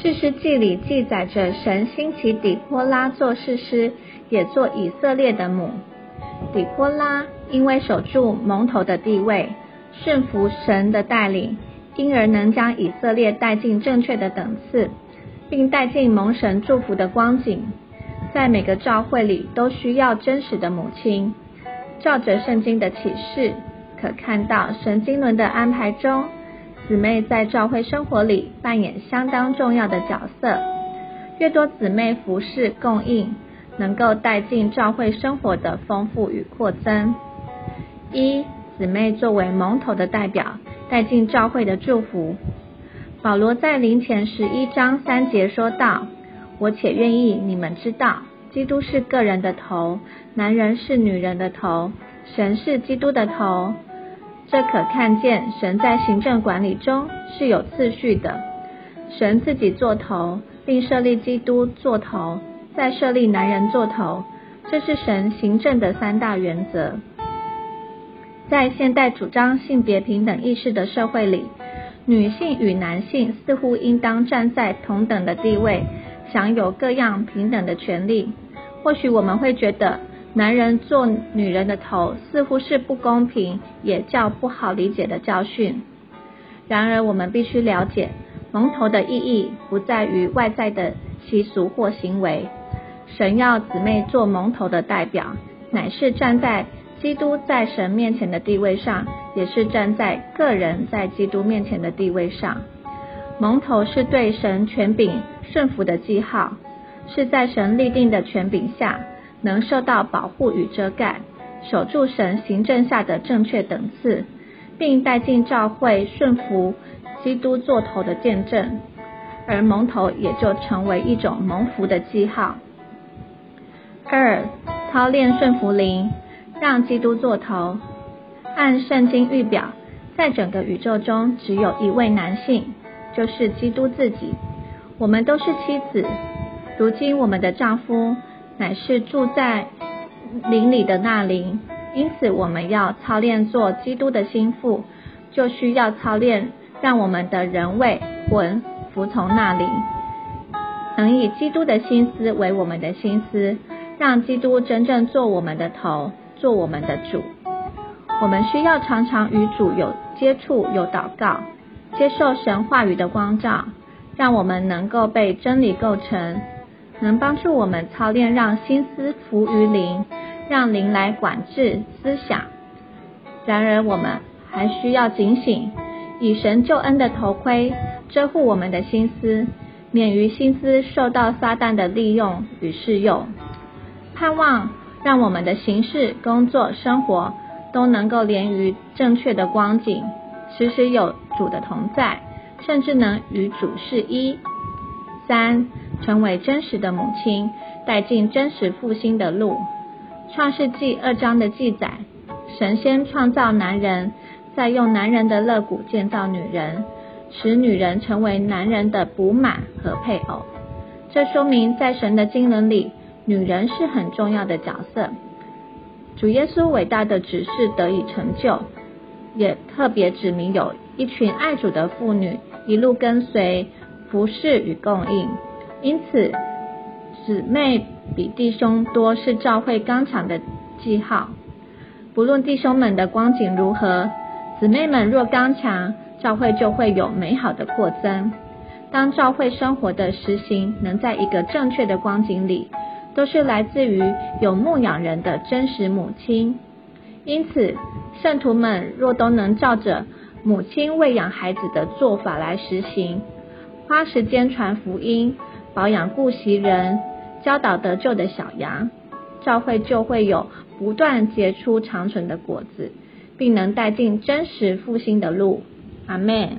士师记里记载着神兴起底波拉做士师，也做以色列的母。底波拉因为守住蒙头的地位，顺服神的带领，因而能将以色列带进正确的等次，并带进蒙神祝福的光景。在每个教会里都需要真实的母亲。照着圣经的启示，可看到神经轮的安排中，姊妹在教会生活里扮演相当重要的角色。越多姊妹服侍供应，能够带进教会生活的丰富与扩增。一姊妹作为蒙头的代表，带进教会的祝福。保罗在林前十一章三节说道。我且愿意你们知道，基督是个人的头，男人是女人的头，神是基督的头。这可看见神在行政管理中是有次序的。神自己做头，并设立基督做头，再设立男人做头，这是神行政的三大原则。在现代主张性别平等意识的社会里，女性与男性似乎应当站在同等的地位。享有各样平等的权利，或许我们会觉得男人做女人的头似乎是不公平，也较不好理解的教训。然而，我们必须了解，蒙头的意义不在于外在的习俗或行为。神要姊妹做蒙头的代表，乃是站在基督在神面前的地位上，也是站在个人在基督面前的地位上。蒙头是对神权柄顺服的记号，是在神立定的权柄下能受到保护与遮盖，守住神行政下的正确等次，并带进教会顺服基督做头的见证，而蒙头也就成为一种蒙福的记号。二、操练顺服灵，让基督做头。按圣经预表，在整个宇宙中只有一位男性。就是基督自己，我们都是妻子。如今我们的丈夫乃是住在灵里的那灵，因此我们要操练做基督的心腹，就需要操练让我们的人为魂服从那灵，能以基督的心思为我们的心思，让基督真正做我们的头，做我们的主。我们需要常常与主有接触，有祷告。接受神话语的光照，让我们能够被真理构成，能帮助我们操练，让心思服于灵，让灵来管制思想。然而，我们还需要警醒，以神救恩的头盔遮护我们的心思，免于心思受到撒旦的利用与试诱。盼望让我们的行事、工作、生活都能够连于正确的光景。时时有主的同在，甚至能与主是一。三，成为真实的母亲，带进真实复兴的路。创世纪二章的记载，神仙创造男人，再用男人的肋骨建造女人，使女人成为男人的补满和配偶。这说明在神的经纶里，女人是很重要的角色。主耶稣伟大的指示得以成就。也特别指明有一群爱主的妇女一路跟随服侍与供应，因此姊妹比弟兄多是教会刚强的记号。不论弟兄们的光景如何，姊妹们若刚强，教会就会有美好的扩增。当教会生活的实行能在一个正确的光景里，都是来自于有牧养人的真实母亲。因此，圣徒们若都能照着母亲喂养孩子的做法来实行，花时间传福音、保养顾惜人、教导得救的小羊，教会就会有不断结出长存的果子，并能带进真实复兴的路。阿门。